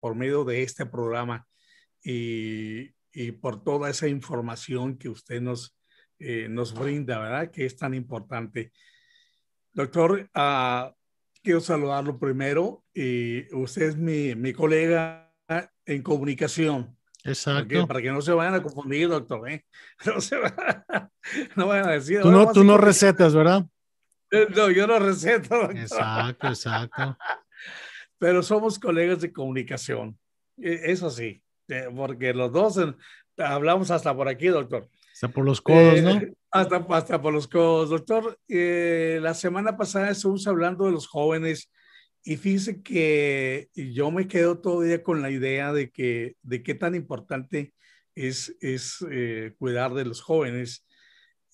por medio de este programa y, y por toda esa información que usted nos, eh, nos brinda, ¿verdad? Que es tan importante. Doctor, uh, quiero saludarlo primero. Y usted es mi, mi colega en comunicación. Exacto. Para que no se vayan a confundir, doctor. ¿eh? No, se no vayan a decir. Tú no, tú no recetas, ¿verdad? No, yo no receto. Doctor. Exacto, exacto. Pero somos colegas de comunicación. E, eso sí, eh, porque los dos hablamos hasta por aquí, doctor. Hasta por los codos, ¿no? Eh, hasta, hasta por los codos. Doctor, eh, la semana pasada estuvimos hablando de los jóvenes y fíjese que yo me quedo todavía con la idea de que de qué tan importante es, es eh, cuidar de los jóvenes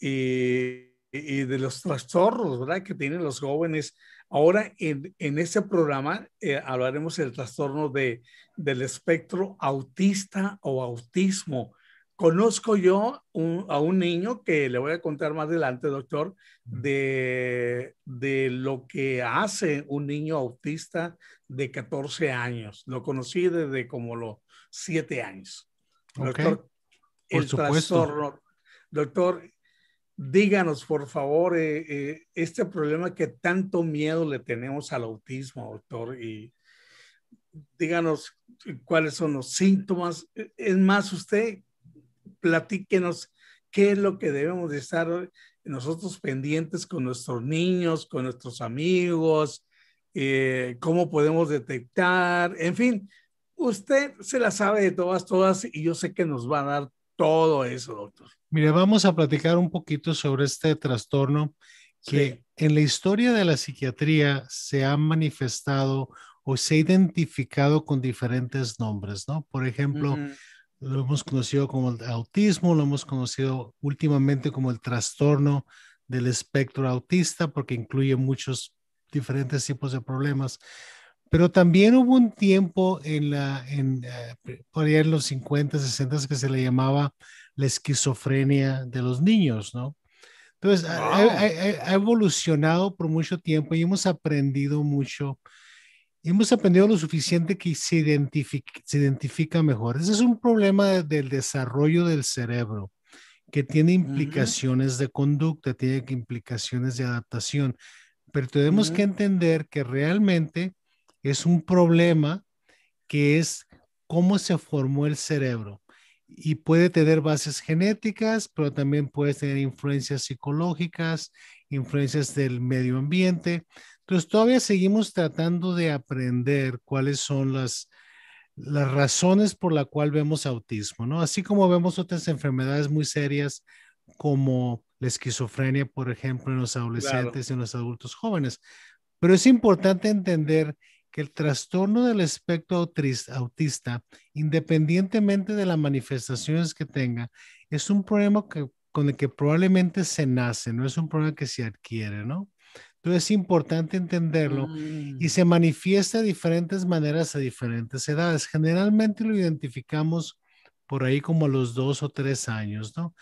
y, y, de los trastornos, ¿verdad? Que tienen los jóvenes. Ahora, en, en este programa eh, hablaremos del trastorno de, del espectro autista o autismo Conozco yo a un niño que le voy a contar más adelante, doctor, de, de lo que hace un niño autista de 14 años. Lo conocí desde como los 7 años. Doctor, el trastorno. Doctor, díganos, por favor, eh, eh, este problema que tanto miedo le tenemos al autismo, doctor, y díganos cuáles son los síntomas. Es más, usted platíquenos qué es lo que debemos de estar nosotros pendientes con nuestros niños, con nuestros amigos, eh, cómo podemos detectar, en fin, usted se la sabe de todas, todas, y yo sé que nos va a dar todo eso, doctor. Mire, vamos a platicar un poquito sobre este trastorno que sí. en la historia de la psiquiatría se ha manifestado o se ha identificado con diferentes nombres, ¿no? Por ejemplo, uh -huh lo hemos conocido como el autismo, lo hemos conocido últimamente como el trastorno del espectro autista, porque incluye muchos diferentes tipos de problemas. Pero también hubo un tiempo en la, en, uh, por allá en los 50, 60 que se le llamaba la esquizofrenia de los niños, ¿no? Entonces, wow. ha, ha, ha, evolucionado por mucho tiempo y hemos aprendido mucho hemos aprendido lo suficiente que se identifica, se identifica mejor. Ese es un problema de, del desarrollo del cerebro que tiene implicaciones uh -huh. de conducta, tiene implicaciones de adaptación, pero tenemos uh -huh. que entender que realmente es un problema que es cómo se formó el cerebro y puede tener bases genéticas, pero también puede tener influencias psicológicas, influencias del medio ambiente. Entonces, todavía seguimos tratando de aprender cuáles son las, las razones por la cual vemos autismo, ¿no? Así como vemos otras enfermedades muy serias como la esquizofrenia, por ejemplo, en los adolescentes claro. y en los adultos jóvenes. Pero es importante entender que el trastorno del espectro autista, independientemente de las manifestaciones que tenga, es un problema que, con el que probablemente se nace, no es un problema que se adquiere, ¿no? Entonces es importante entenderlo mm. y se manifiesta de diferentes maneras a diferentes edades. Generalmente lo identificamos por ahí como a los dos o tres años, ¿no?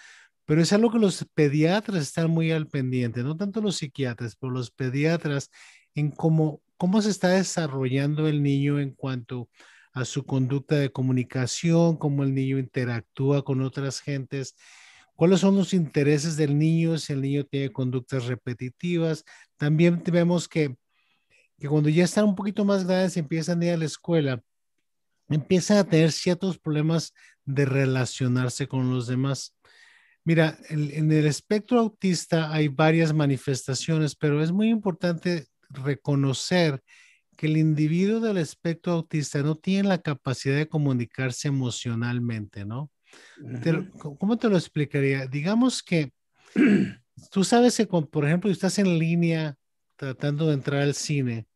Pero es algo que los pediatras están muy al pendiente, no tanto los psiquiatras, pero los pediatras en cómo, cómo se está desarrollando el niño en cuanto a su conducta de comunicación, cómo el niño interactúa con otras gentes cuáles son los intereses del niño, si el niño tiene conductas repetitivas. También vemos que, que cuando ya están un poquito más grandes empiezan a ir a la escuela, empiezan a tener ciertos problemas de relacionarse con los demás. Mira, en, en el espectro autista hay varias manifestaciones, pero es muy importante reconocer que el individuo del espectro autista no tiene la capacidad de comunicarse emocionalmente, ¿no? ¿Cómo te lo explicaría? Digamos que tú sabes que, por ejemplo, estás en línea tratando de entrar al cine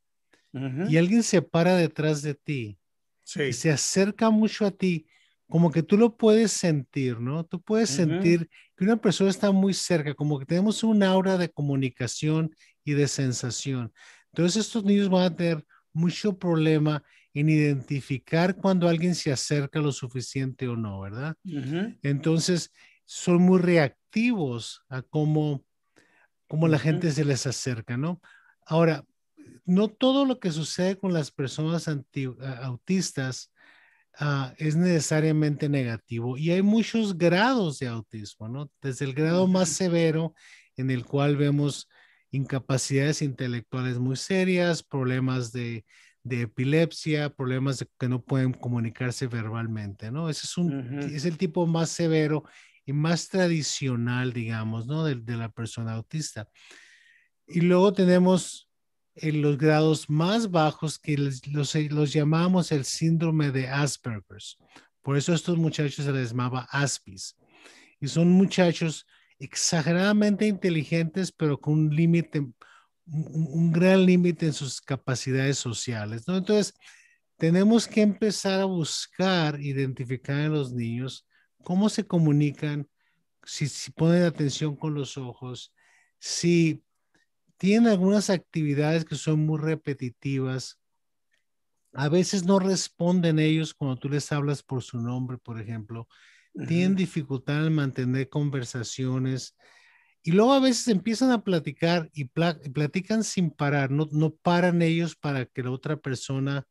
uh -huh. y alguien se para detrás de ti sí. y se acerca mucho a ti, como que tú lo puedes sentir, ¿no? Tú puedes uh -huh. sentir que una persona está muy cerca, como que tenemos un aura de comunicación y de sensación. Entonces estos niños van a tener mucho problema en identificar cuando alguien se acerca lo suficiente o no, ¿verdad? Uh -huh. Entonces, son muy reactivos a cómo, cómo uh -huh. la gente se les acerca, ¿no? Ahora, no todo lo que sucede con las personas autistas ah, es necesariamente negativo y hay muchos grados de autismo, ¿no? Desde el grado más severo en el cual vemos incapacidades intelectuales muy serias, problemas de, epilepsia, problemas de que no pueden comunicarse verbalmente, ¿no? Ese es, un, es el tipo más severo y más tradicional, digamos, ¿no? De, de la persona autista. Y luego tenemos en los grados más bajos que los, los, llamamos el síndrome de Asperger's. Por eso a estos muchachos se les llamaba Aspis. Y son muchachos exageradamente inteligentes, pero con un límite, un, gran límite en sus capacidades sociales. ¿no? Entonces, tenemos que empezar a buscar, identificar en los niños cómo se comunican, si, si ponen atención con los ojos, si tienen algunas actividades que son muy repetitivas. A veces no responden ellos cuando tú les hablas por su nombre, por ejemplo. Tienen dificultad en mantener conversaciones. Y luego a veces empiezan a platicar y, platican sin parar. No, no paran ellos para que la otra persona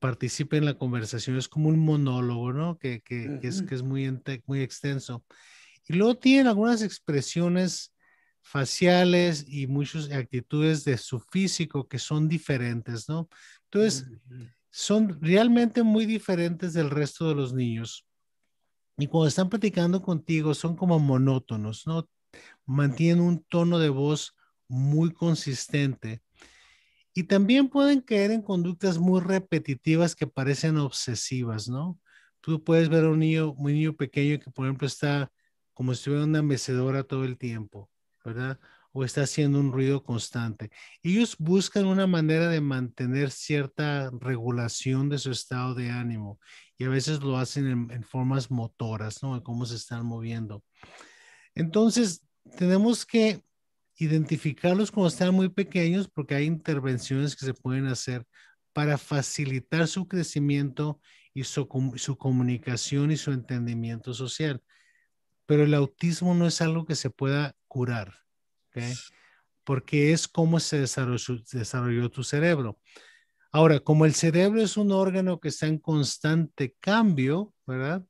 participe en la conversación. Es como un monólogo, ¿no? Que, que, es, que es muy, muy extenso. Y luego tienen algunas expresiones faciales y muchas actitudes de su físico que son diferentes, ¿no? Entonces, son realmente muy diferentes del resto de los niños. Y cuando están platicando contigo, son como monótonos, ¿no? Mantienen un tono de voz muy consistente. Y también pueden caer en conductas muy repetitivas que parecen obsesivas, ¿no? Tú puedes ver a un niño, un niño pequeño que, por ejemplo, está como si estuviera en una mecedora todo el tiempo ¿verdad? O está haciendo un ruido constante. Ellos buscan una manera de mantener cierta regulación de su estado de ánimo y a veces lo hacen en, formas motoras, ¿no? De cómo se están moviendo. Entonces, tenemos que identificarlos cuando están muy pequeños porque hay intervenciones que se pueden hacer para facilitar su crecimiento y su, su, comunicación y su entendimiento social. Pero el autismo no es algo que se pueda curar, porque es cómo se desarrolló, tu cerebro. Ahora, como el cerebro es un órgano que está en constante cambio, ¿verdad?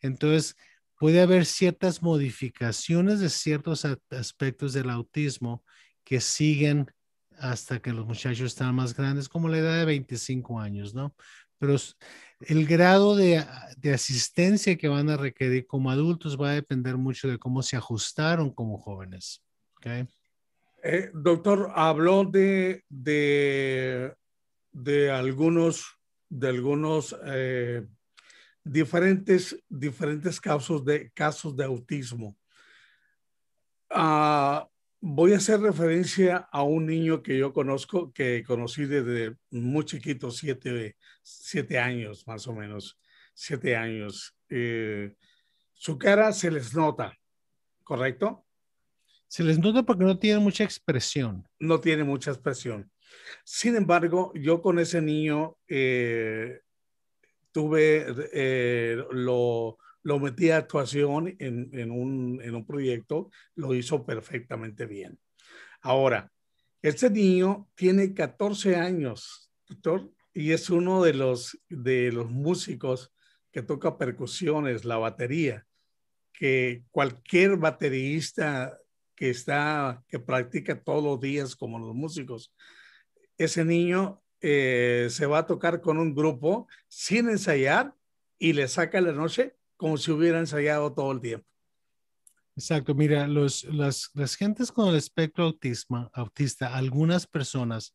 Entonces, puede haber ciertas modificaciones de ciertos aspectos del autismo que siguen hasta que los muchachos están más grandes, como la edad de 25 años, ¿no? Pero el grado de, asistencia que van a requerir como adultos va a depender mucho de cómo se ajustaron como jóvenes. Okay. Eh, doctor, habló de, de, de algunos, de algunos eh, diferentes, diferentes casos de, casos de autismo. Ah, voy a hacer referencia a un niño que yo conozco, que conocí desde muy chiquito, siete, siete años más o menos, siete años. Eh, su cara se les nota, ¿correcto? Se les nota porque no tiene mucha expresión. No tiene mucha expresión. Sin embargo, yo con ese niño eh, tuve, eh, lo, lo metí a actuación en, un, en un proyecto, lo hizo perfectamente bien. Ahora, este niño tiene 14 años, doctor, y es uno de los, de los músicos que toca percusiones, la batería, que cualquier baterista que está, que practica todos los días como los músicos, ese niño eh, se va a tocar con un grupo sin ensayar y le saca la noche como si hubiera ensayado todo el tiempo. Exacto, mira, los, las, las gentes con el espectro autismo, autista, algunas personas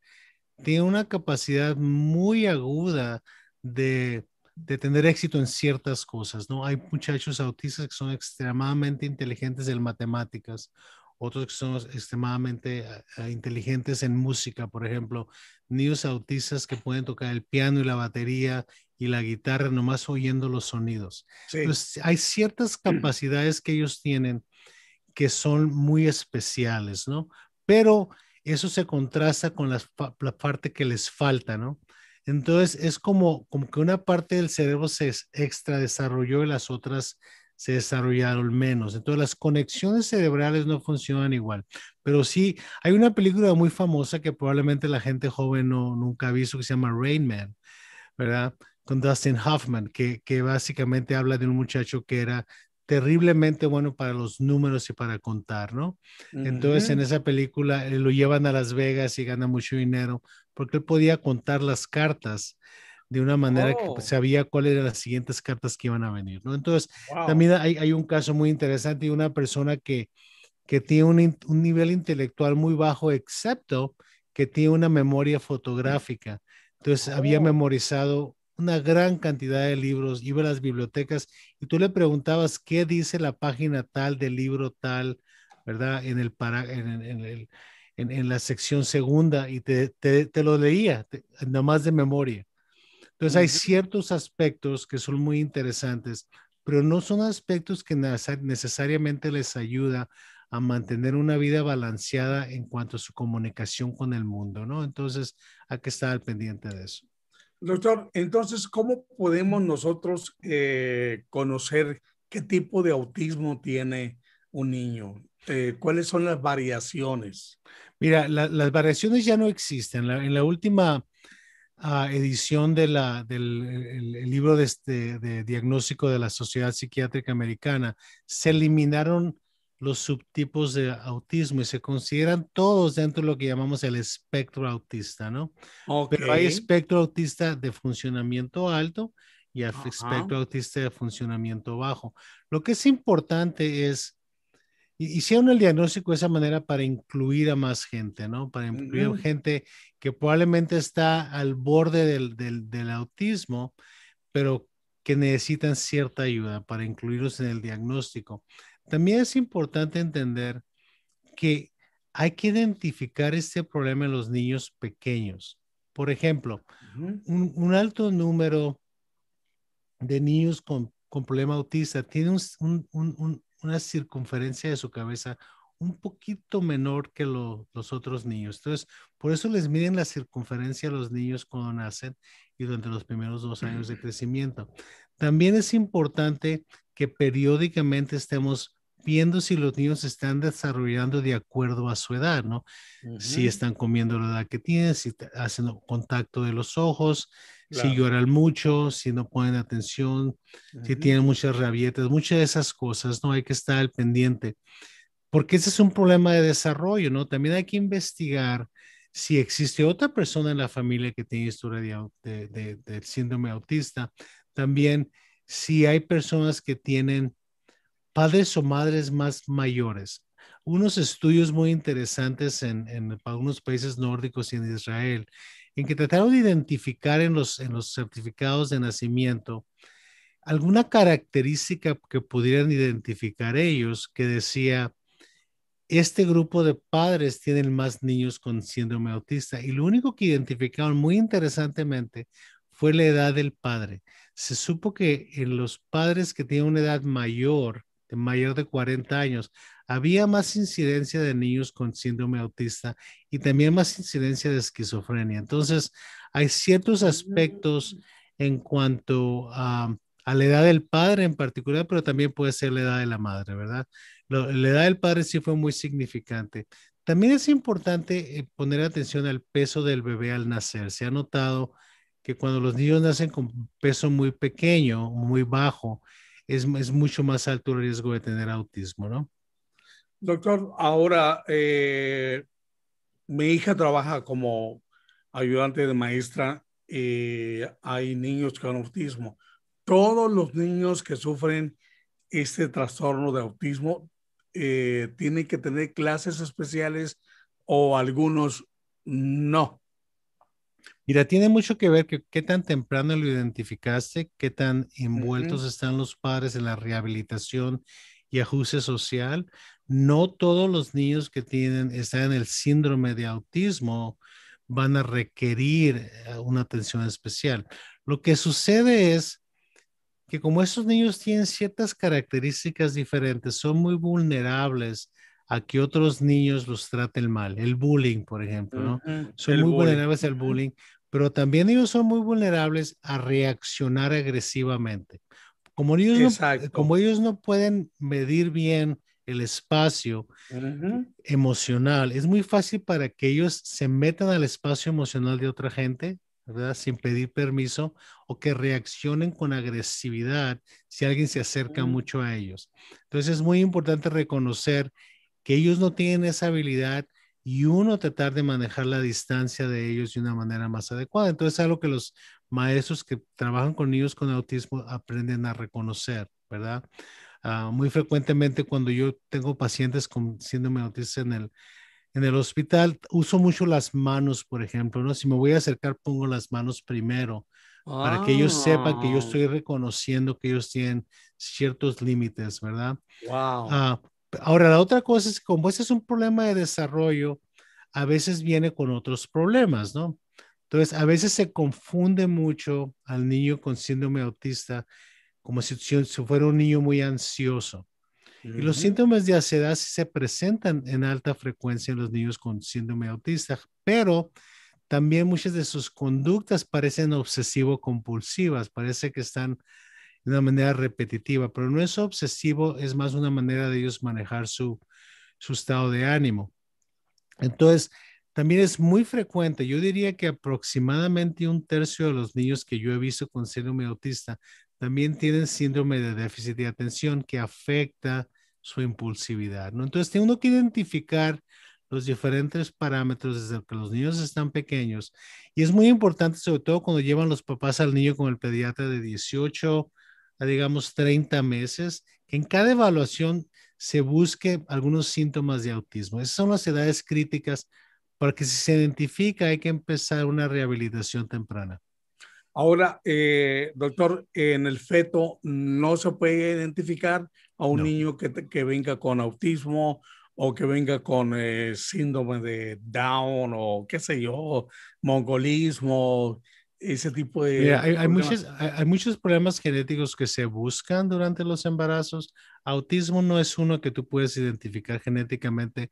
tienen una capacidad muy aguda de, de tener éxito en ciertas cosas, ¿no? Hay muchachos autistas que son extremadamente inteligentes en matemáticas, otros que son extremadamente eh, inteligentes en música, por ejemplo, niños autistas que pueden tocar el piano y la batería y la guitarra nomás oyendo los sonidos. Entonces, hay ciertas capacidades que ellos tienen que son muy especiales, ¿no? Pero eso se contrasta con la, parte que les falta, ¿no? Entonces, es como, como que una parte del cerebro se extra desarrolló y las otras se desarrollaron menos. Entonces las conexiones cerebrales no funcionan igual. Pero sí, hay una película muy famosa que probablemente la gente joven no, nunca ha visto que se llama Rain Man, ¿verdad? Con Dustin Hoffman, que, que básicamente habla de un muchacho que era terriblemente bueno para los números y para contar, ¿no? Entonces en esa película eh, lo llevan a Las Vegas y gana mucho dinero porque él podía contar las cartas de una manera que pues, oh. sabía cuáles eran las siguientes cartas que iban a venir, ¿no? Entonces también hay, hay, un caso muy interesante de una persona que, que tiene un, un nivel intelectual muy bajo, excepto que tiene una memoria fotográfica. Entonces había oh. memorizado una gran cantidad de libros, iba a las bibliotecas y tú le preguntabas qué dice la página tal del libro tal, ¿verdad? En, el para, en, en, el, en, la sección segunda y te, te, te lo leía, nomás de memoria. Entonces hay ciertos aspectos que son muy interesantes, pero no son aspectos que necesariamente les ayuda a mantener una vida balanceada en cuanto a su comunicación con el mundo, ¿no? Entonces hay que estar al pendiente de eso. Doctor, entonces, ¿cómo podemos nosotros eh, conocer qué tipo de autismo tiene un niño? Eh, ¿Cuáles son las variaciones? Mira, las variaciones ya no existen. en la última ah, edición de la, del libro de, este, de diagnóstico de la Sociedad Psiquiátrica Americana, se eliminaron los subtipos de autismo y se consideran todos dentro de lo que llamamos el espectro autista, ¿no? Pero hay espectro autista de funcionamiento alto y espectro autista de funcionamiento bajo. Lo que es importante es, hicieron el diagnóstico de esa manera para incluir a más gente, ¿no? Para incluir gente que probablemente está al borde del, del, del autismo, pero que necesitan cierta ayuda para incluirlos en el diagnóstico. También es importante entender que hay que identificar este problema en los niños pequeños. Por ejemplo, un, alto número de niños con, problema autista tiene una circunferencia de su cabeza un poquito menor que los otros niños. Entonces, por eso les miden la circunferencia a los niños cuando nacen y durante los primeros dos años de crecimiento. También es importante que periódicamente estemos viendo si los niños están desarrollando de acuerdo a su edad, ¿no? Si están comiendo la edad que tienen, si hacen contacto de los ojos, si lloran mucho, si no ponen atención, si tienen muchas rabietas, muchas de esas cosas, ¿no? Hay que estar al pendiente. Porque ese es un problema de desarrollo, ¿no? También hay que investigar si existe otra persona en la familia que tiene historia de, de síndrome autista. También si hay personas que tienen padres o madres más mayores. Unos estudios muy interesantes en, algunos países nórdicos y en Israel, en que trataron de identificar en los, en los certificados de nacimiento alguna característica que pudieran identificar ellos que decía, este grupo de padres tienen más niños con síndrome autista y lo único que identificaron muy interesantemente fue la edad del padre. Se supo que en los padres que tienen una edad mayor, de mayor de 40 años, había más incidencia de niños con síndrome autista y también más incidencia de esquizofrenia. Entonces, hay ciertos aspectos en cuanto a, la edad del padre en particular, pero también puede ser la edad de la madre, ¿verdad? la edad del padre sí fue muy significante. También es importante eh, poner atención al peso del bebé al nacer. Se ha notado que cuando los niños nacen con peso muy pequeño, muy bajo, es, mucho más alto el riesgo de tener autismo, ¿no? Doctor, ahora eh, mi hija trabaja como ayudante de maestra y hay niños con autismo. Todos los niños que sufren este trastorno de autismo eh, tienen que tener clases especiales o algunos no. Mira, tiene mucho que ver que qué tan temprano lo identificaste, qué tan envueltos están los padres en la rehabilitación y ajuste social. No todos los niños que tienen, están en el síndrome de autismo van a requerir eh, una atención especial. Lo que sucede es que como estos niños tienen ciertas características diferentes, son muy vulnerables a que otros niños los traten mal. El bullying, por ejemplo, ¿no? Son muy vulnerables al bullying pero también ellos son muy vulnerables a reaccionar agresivamente. Como ellos, no, como ellos no pueden medir bien el espacio emocional, es muy fácil para que ellos se metan al espacio emocional de otra gente, ¿verdad? Sin pedir permiso o que reaccionen con agresividad si alguien se acerca mucho a ellos. Entonces es muy importante reconocer que ellos no tienen esa habilidad y uno tratar de manejar la distancia de ellos de una manera más adecuada. Entonces es algo que los maestros que trabajan con niños con autismo aprenden a reconocer, ¿verdad? Ah, muy frecuentemente cuando yo tengo pacientes con síndrome autista en el, en el hospital, uso mucho las manos, por ejemplo, ¿no? Si me voy a acercar, pongo las manos primero para que ellos sepan que yo Ah, estoy reconociendo que ellos tienen ciertos límites, ¿verdad? Wow. Ah, ahora, la otra cosa es que como este es un problema de desarrollo, a veces viene con otros problemas, ¿no? Entonces, a veces se confunde mucho al niño con síndrome autista como si, si fuera un niño muy ansioso. Y los síntomas de ansiedad sí se presentan en alta frecuencia en los niños con síndrome autista, pero también muchas de sus conductas parecen obsesivo-compulsivas, parece que están de una manera repetitiva, pero no es obsesivo, es más una manera de ellos manejar su, su estado de ánimo. Entonces, también es muy frecuente, yo diría que aproximadamente un tercio de los niños que yo he visto con síndrome autista también tienen síndrome de déficit de atención que afecta su impulsividad, ¿no? Entonces, tiene uno que identificar los diferentes parámetros desde que los niños están pequeños y es muy importante, sobre todo cuando llevan los papás al niño con el pediatra de 18 a, digamos, 30 meses, que en cada evaluación se busque algunos síntomas de autismo. Esas son las edades críticas para que si se identifica hay que empezar una rehabilitación temprana. Ahora, eh, doctor, en el feto no se puede identificar a un No. niño que, que venga con autismo o que venga con eh, síndrome de Down o qué sé yo, mongolismo, ese tipo de... Mira, hay, muchos, hay, hay muchos problemas genéticos que se buscan durante los embarazos. Autismo no es uno que tú puedes identificar genéticamente,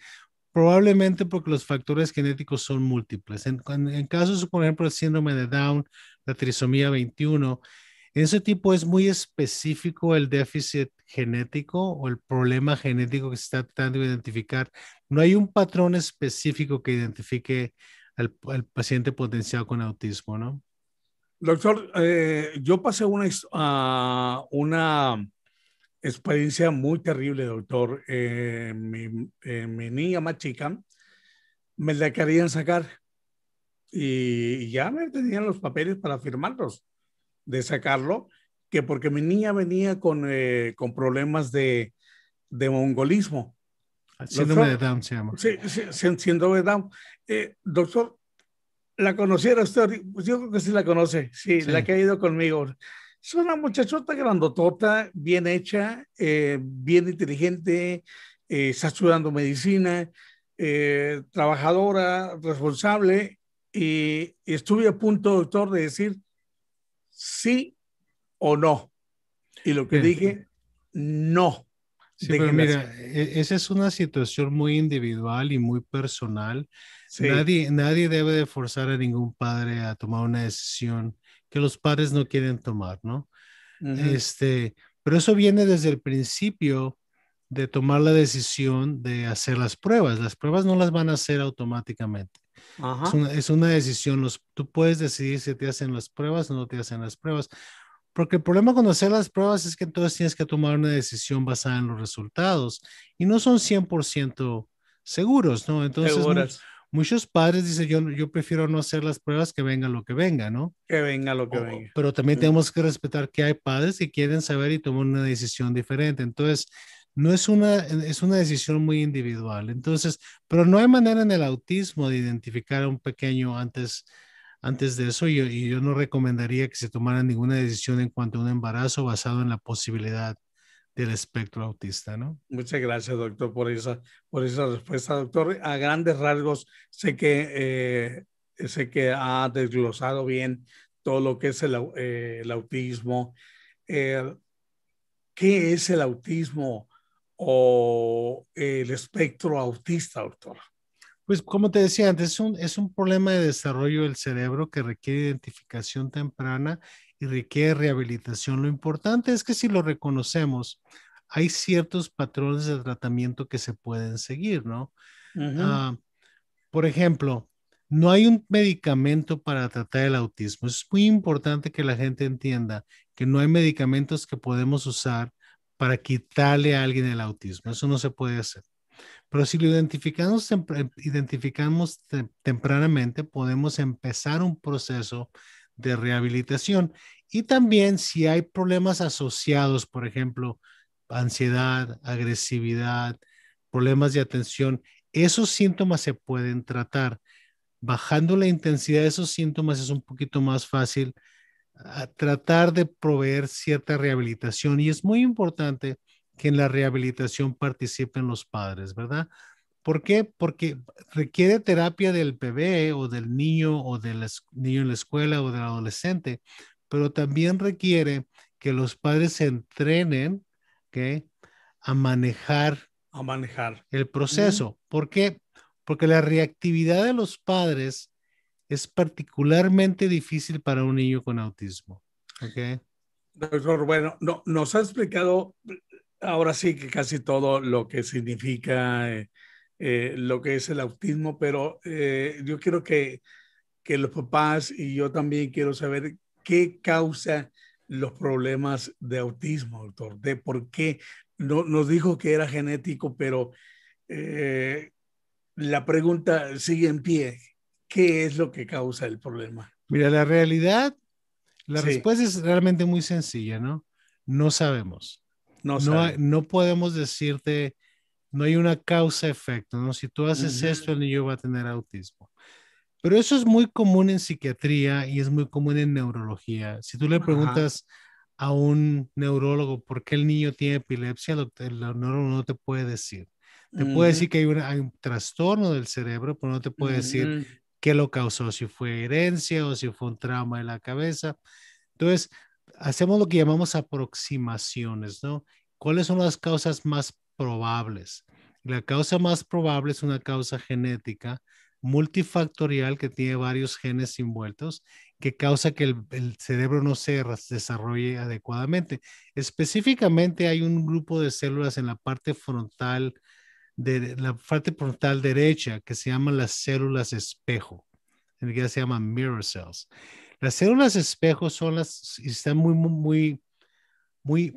probablemente porque los factores genéticos son múltiples. En, en- en casos, por ejemplo, el síndrome de Down, la trisomía 21, en ese tipo es muy específico el déficit genético o el problema genético que se está tratando de identificar. No hay un patrón específico que identifique al, al paciente potencial con autismo, ¿no? Doctor, eh, yo pasé una, ah, una experiencia muy terrible, doctor. Eh, mi, eh, mi niña más chica me la querían sacar y ya me tenían los papeles para firmarlos, de sacarlo, que porque mi niña venía con, eh, con problemas de, de mongolismo. Síndrome de Doctor, Down se llama. Sí, sí, sí, síndrome de Down. Doctor, ¿la conociera usted? Pues yo creo que sí la conoce, sí, Sí. la que ha ido conmigo. Es una muchachota grandotota, bien hecha, eh, bien inteligente, eh, está estudiando medicina, eh, trabajadora, responsable, y, y estuve a punto, doctor, de decir sí o no. Y lo que Sí. dije, no. Sí, pero mira, e- esa es una situación muy individual y muy personal. Sí. Nadie, nadie debe de forzar a ningún padre a tomar una decisión que los padres no quieren tomar, ¿no? Este, pero eso viene desde el principio de tomar la decisión de hacer las pruebas. Las pruebas no las van a hacer automáticamente. Ajá. Es una, es una decisión. Los, tú puedes decidir si te hacen las pruebas o no te hacen las pruebas. Porque el problema con hacer las pruebas es que entonces tienes que tomar una decisión basada en los resultados y no son 100% seguros, ¿no? Entonces. Muchos padres dicen, yo, yo prefiero no hacer las pruebas que venga lo que venga, ¿no? Que venga lo que O- venga. pero también tenemos que respetar que hay padres que quieren saber y toman una decisión diferente. Entonces, no es una, es una decisión muy individual. Entonces, pero no hay manera en el autismo de identificar a un pequeño antes, antes de eso. Y, yo- y yo no recomendaría que se tomara ninguna decisión en cuanto a un embarazo basado en la posibilidad del espectro autista, ¿no? Muchas gracias, doctor, por esa, por esa respuesta, doctor. A grandes rasgos, sé que, eh, sé que ha desglosado bien todo lo que es el, eh, el autismo. Eh, ¿Qué es el autismo o el espectro autista, doctor? Pues como te decía antes, es un, es un problema de desarrollo del cerebro que requiere identificación temprana y requiere rehabilitación. Lo importante es que si lo reconocemos, hay ciertos patrones de tratamiento que se pueden seguir, ¿no? Ah, por ejemplo, no hay un medicamento para tratar el autismo. Es muy importante que la gente entienda que no hay medicamentos que podemos usar para quitarle a alguien el autismo. Eso no se puede hacer. Pero si lo identificamos, identificamos tempranamente, podemos empezar un proceso de rehabilitación. Y también si hay problemas asociados, por ejemplo, ansiedad, agresividad, problemas de atención, esos síntomas se pueden tratar. Bajando la intensidad de esos síntomas es un poquito más fácil ah, tratar de proveer cierta rehabilitación y es muy importante que en la rehabilitación participen los padres, ¿verdad? ¿Por qué? Porque requiere terapia del bebé o del niño o del niño en la escuela o del adolescente, pero también requiere que los padres se entrenen a manejar, a manejar el proceso. ¿Por qué? Porque la reactividad de los padres es particularmente difícil para un niño con autismo. ¿okay? Doctor, bueno, no, nos ha explicado ahora sí que casi todo lo que significa eh, eh, lo que es el autismo, pero eh, yo quiero que, que los papás y yo también quiero saber qué causa los problemas de autismo, doctor, de por qué no, nos dijo que era genético, pero la pregunta sigue en pie. ¿Qué es lo que causa el problema? Mira, la realidad, la respuesta es realmente muy sencilla, ¿no? No sabemos. No, no, podemos decirte, no hay una causa-efecto, ¿no? Si tú haces esto, el niño va a tener autismo. Pero eso es muy común en psiquiatría y es muy común en neurología. Si tú le preguntas a un neurólogo por qué el niño tiene epilepsia, el neurólogo no te puede decir. Te puede decir que hay, hay, un trastorno del cerebro, pero no te puede decir qué lo causó, si fue herencia o si fue un trauma de la cabeza. Entonces, hacemos lo que llamamos aproximaciones, ¿no? ¿Cuáles son las causas más probables? La causa más probable es una causa genética multifactorial que tiene varios genes envueltos que causa que el, cerebro no se desarrolle adecuadamente. Específicamente hay un grupo de células en la parte frontal de la parte frontal derecha que se llaman las células espejo. En inglés se llaman mirror cells. Las células espejo son las, están muy, muy, muy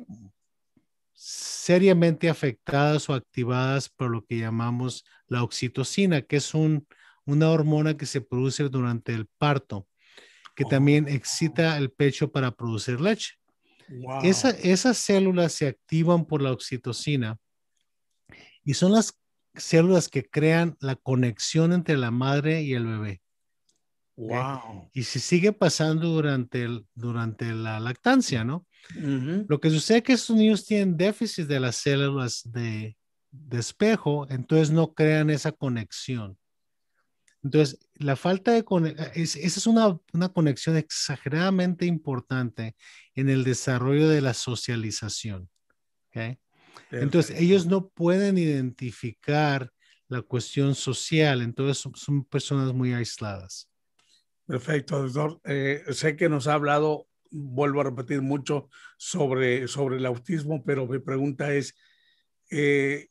seriamente afectadas o activadas por lo que llamamos la oxitocina, que es un, una hormona que se produce durante el parto, que también excita el pecho para producir leche. esas células se activan por la oxitocina y son las células que crean la conexión entre la madre y el bebé. Wow. Y si sigue pasando durante, el, durante la lactancia, ¿no? Lo que sucede es que estos niños tienen déficit de las células de, de espejo, entonces no crean esa conexión. Entonces, la falta de conexión, esa es una, una, conexión exageradamente importante en el desarrollo de la socialización. ¿okay? Entonces, ellos no pueden identificar la cuestión social, entonces son personas muy aisladas. Perfecto, doctor. Eh, sé que nos ha hablado, vuelvo a repetir mucho sobre, sobre el autismo, pero mi pregunta es, eh,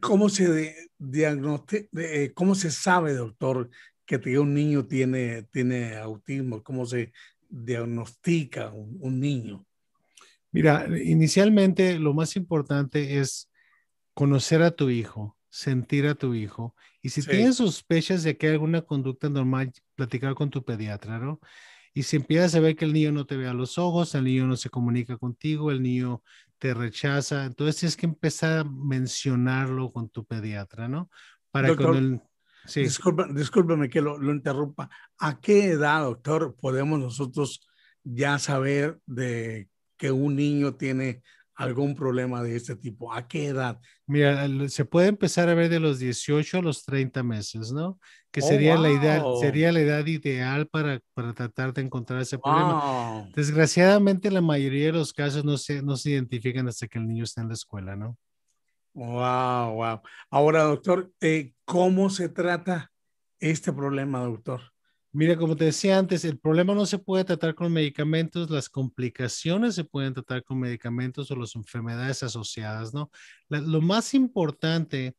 ¿cómo, se eh, ¿cómo se sabe, doctor, que un niño tiene, tiene autismo? ¿Cómo se diagnostica un, niño? Mira, inicialmente lo más importante es conocer a tu hijo, sentir a tu hijo y si tienes sospechas de que hay alguna conducta normal, platicar con tu pediatra, ¿no? Y si empiezas a ver que el niño no te ve a los ojos, el niño no se comunica contigo, el niño te rechaza, entonces tienes que empezar a mencionarlo con tu pediatra, ¿no? Para doctor, el... Sí. discúlpeme que lo, lo interrumpa. ¿A qué edad, doctor, podemos nosotros ya saber de que un niño tiene algún problema de este tipo? ¿A qué edad? Mira, se puede empezar a ver de los 18 a los 30 meses, ¿no? Que oh, sería, la, edad, sería la edad ideal para, para tratar de encontrar ese problema. Desgraciadamente, la mayoría de los casos no se, no se identifican hasta que el niño está en la escuela, ¿no? Wow, wow. Ahora, doctor, eh, ¿cómo se trata este problema, doctor? Mira, como te decía antes, el problema no se puede tratar con medicamentos, las complicaciones se pueden tratar con medicamentos o las enfermedades asociadas, ¿no? lo más importante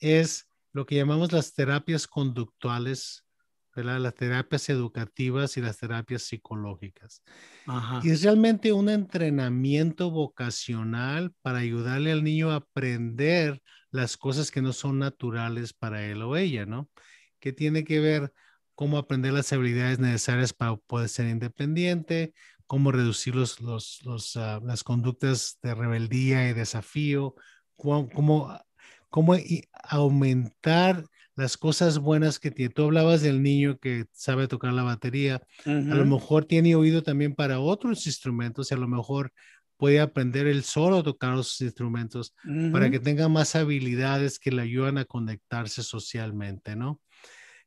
es lo que llamamos las terapias conductuales las terapias educativas y las terapias psicológicas. Y es realmente un entrenamiento vocacional para ayudarle al niño a aprender las cosas que no son naturales para él o ella, ¿no? Que tiene que ver cómo aprender las habilidades necesarias para poder ser independiente, cómo reducir los, ah, las conductas de rebeldía y desafío, cómo, cómo, cómo aumentar las cosas buenas que tiene. Tú hablabas del niño que sabe tocar la batería, a lo mejor tiene oído también para otros instrumentos y a lo mejor puede aprender él solo a tocar los instrumentos para que tenga más habilidades que le ayudan a conectarse socialmente, ¿no?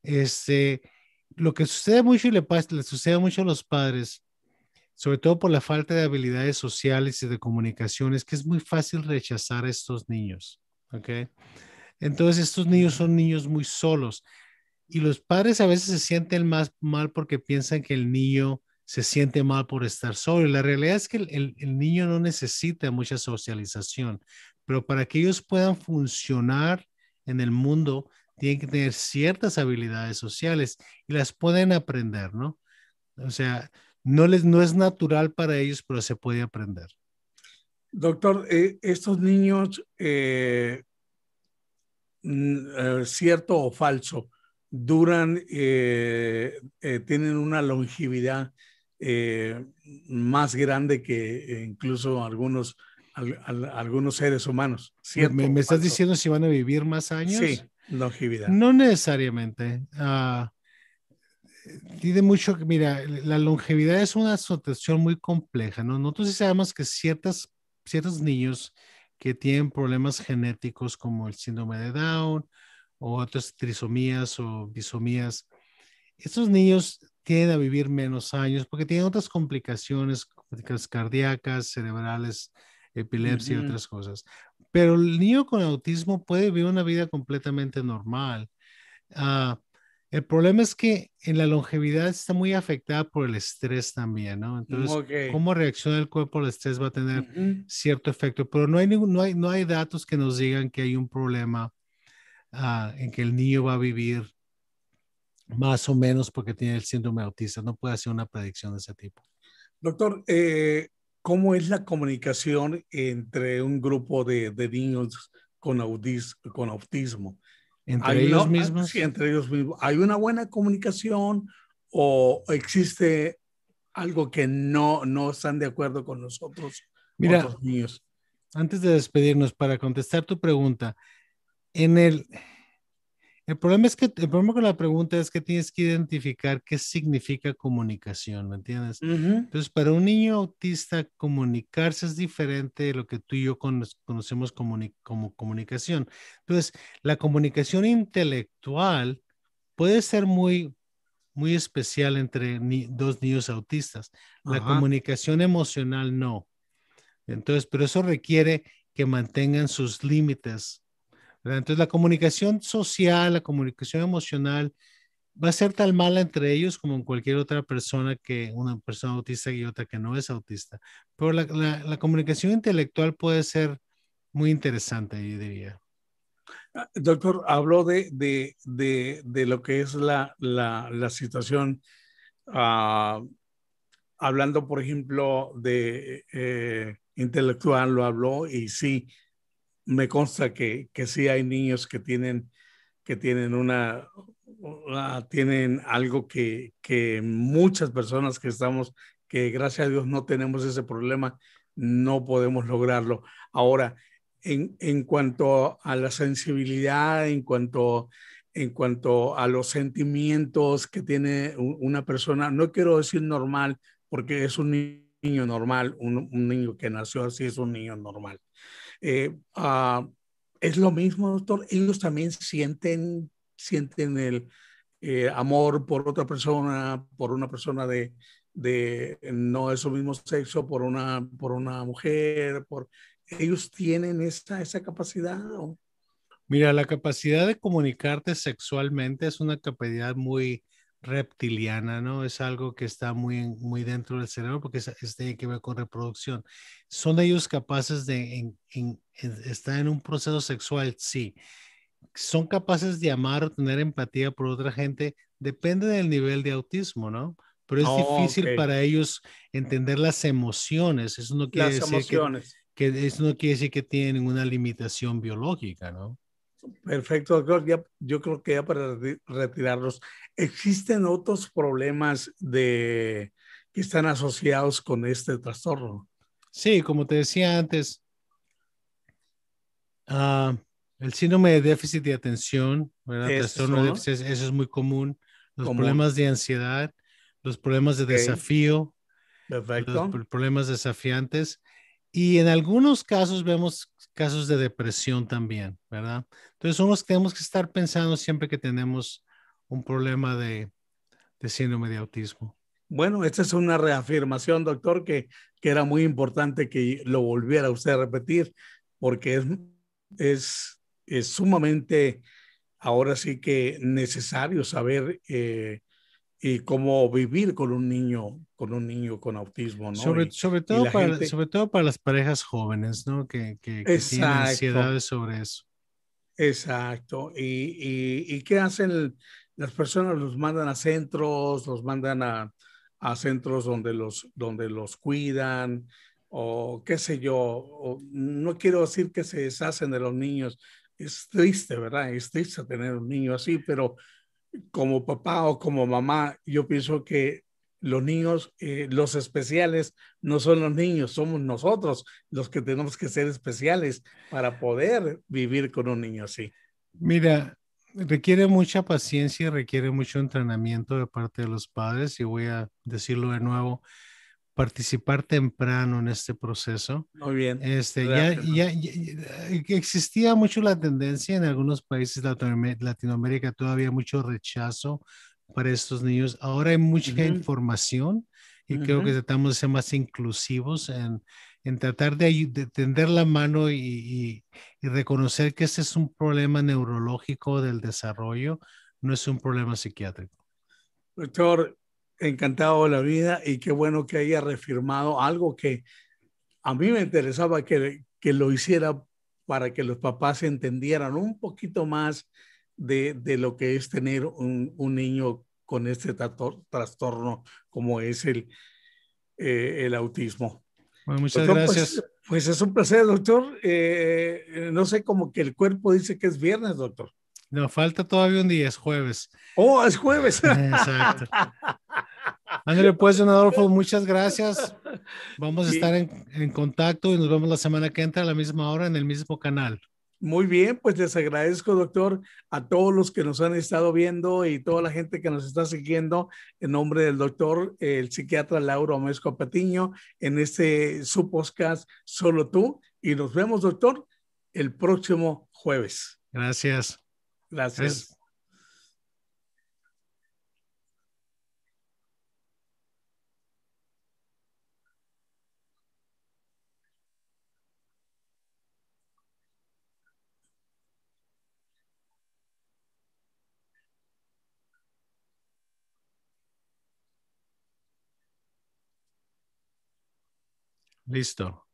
Este, lo que sucede mucho y le, le sucede mucho a los padres, sobre todo por la falta de habilidades sociales y de comunicación, es que es muy fácil rechazar a estos niños, ¿ok? Entonces estos niños son niños muy solos y los padres a veces se sienten más mal porque piensan que el niño se siente mal por estar solo. Y la realidad es que el, niño no necesita mucha socialización, pero para que ellos puedan funcionar en el mundo, tienen que tener ciertas habilidades sociales y las pueden aprender, ¿no? O sea, no, les, no es natural para ellos, pero se puede aprender. Doctor, eh, estos niños eh, eh, cierto o falso, duran, eh, tienen una longevidad más grande que incluso algunos, algunos seres humanos. ¿cierto ¿Me, estás diciendo si van a vivir más años? Sí, longevidad. No necesariamente. Ah, tiene mucho, mira, la longevidad es una asociación muy compleja, ¿no? Nosotros sabemos que ciertas, ciertos niños que tienen problemas genéticos como el síndrome de Down o otras trisomías o bisomías, estos niños tienden a vivir menos años porque tienen otras complicaciones, cardíacas, cerebrales, epilepsia y otras cosas. Pero el niño con autismo puede vivir una vida completamente normal. Uh, el problema es que en la longevidad está muy afectada por el estrés también, ¿no? Entonces, cómo reacciona el cuerpo al estrés va a tener cierto efecto, pero no hay, ningún, no, hay, no hay datos que nos digan que hay un problema ah, en que el niño va a vivir más o menos porque tiene el síndrome autista. No puede hacer una predicción de ese tipo. Doctor, eh, ¿cómo es la comunicación entre un grupo de, niños con, con autismo? ¿Entre ellos mismos? Sí, entre ellos mismos. ¿Hay una buena comunicación o existe algo que no, no están de acuerdo con nosotros? Mira, niños? antes de despedirnos, para contestar tu pregunta, en el, el problema es que el problema con la pregunta es que tienes que identificar qué significa comunicación, ¿me entiendes? Entonces, para un niño autista, comunicarse es diferente de lo que tú y yo conocemos como, como comunicación. Entonces, la comunicación intelectual puede ser muy, muy especial entre dos niños autistas. La comunicación emocional no. Entonces, pero eso requiere que mantengan sus límites entonces la comunicación social, la comunicación emocional va a ser tan mala entre ellos como en cualquier otra persona que una persona autista y otra que no es autista. Pero la, comunicación intelectual puede ser muy interesante, yo diría. Ah, doctor, habló de, de, lo que es la, la, situación, ah, hablando, por ejemplo, de eh, intelectual, lo habló y sí, me consta que, que sí hay niños que tienen, que tienen una, tienen algo que, que muchas personas que estamos, que gracias a Dios no tenemos ese problema, no podemos lograrlo. Ahora, en, en cuanto a la sensibilidad, en cuanto, en cuanto a los sentimientos que tiene una persona, no quiero decir normal, porque es un niño normal, un, un niño que nació así es un niño normal. Eh, ah, es lo mismo, doctor. Ellos también sienten, sienten el eh, amor por otra persona, por una persona de, de no de su mismo sexo, por una, por una mujer, por ellos tienen esa, esa capacidad. Mira, la capacidad de comunicarte sexualmente es una capacidad muy reptiliana, ¿no? Es algo que está muy, muy dentro del cerebro porque es, tiene que ver con reproducción. ¿Son ellos capaces de estar en un proceso sexual? Sí. son capaces de amar o tener empatía por otra gente, depende del nivel de autismo, ¿no? Pero es Oh, difícil ok. para ellos entender las emociones. Eso no quiere Las decir que, emociones. que eso no quiere decir que tienen ninguna limitación biológica, ¿no? Perfecto, doctor. Ya, yo creo que ya para reti- retirarlos, ¿existen otros problemas de, que están asociados con este trastorno? Sí, como te decía antes, ah, el síndrome de déficit de atención, Trastorno de déficit, eso es muy común. Los Común. problemas de ansiedad, los problemas de desafío, los Perfecto. problemas desafiantes. Y en algunos casos vemos casos de depresión también, ¿verdad? Entonces, son tenemos que estar pensando siempre que tenemos un problema de, de síndrome de autismo. Bueno, esta es una reafirmación, doctor, que, que era muy importante que lo volviera usted a repetir, porque es, es, es sumamente, ahora sí que necesario saber eh, y cómo vivir con un niño, con un niño con autismo, ¿no? Sobre, Y- sobre, todo para, gente- sobre todo para las parejas jóvenes, ¿no? Que, que, que tienen ansiedades sobre eso. Exacto. ¿Y, y, y qué hacen las personas? Los mandan a centros, los mandan a, a centros donde los, donde los cuidan o qué sé yo. o- no quiero decir que se deshacen de los niños. Es triste, ¿verdad? Es triste tener un niño así, pero como papá o como mamá, yo pienso que los niños, eh, los especiales, no son los niños, somos nosotros los que tenemos que ser especiales para poder vivir con un niño así. Mira, requiere mucha paciencia requiere mucho entrenamiento de parte de los padres y voy a decirlo de nuevo, participar temprano en este proceso. Muy bien. Este, ya, ya, ya- existía mucho la tendencia en algunos países de Latinoamé- Latinoamérica, todavía mucho rechazo para estos niños. Ahora hay mucha Ujú. información y creo que tratamos de ser más inclusivos en, en tratar de, de tender la mano y, y- y reconocer que este es un problema neurológico del desarrollo, no es un problema psiquiátrico. Doctor, encantado de la vida y qué bueno que haya reafirmado algo que a mí me interesaba que, que lo hiciera para que los papás entendieran un poquito más de, de lo que es tener un, un niño con este trator- trastorno como es el, eh, el autismo. Bueno, muchas Doctor, pues- gracias. Pues, es un placer, doctor. Eh, eh, no sé, como que el cuerpo dice que es viernes, doctor. Nos falta todavía un día, es jueves. Oh, es jueves. Exacto. Ándale, pues, don Adolfo, muchas gracias. Vamos a Sí. estar en, en contacto y nos vemos la semana que entra a la misma hora en el mismo canal. Muy bien, pues les agradezco, doctor, a todos los que nos han estado viendo y toda la gente que nos está siguiendo en nombre del doctor, el psiquiatra Lauro Amesco Patiño, en este su podcast Solo tú. Y nos vemos, doctor, el próximo jueves. Gracias. Gracias. Listo.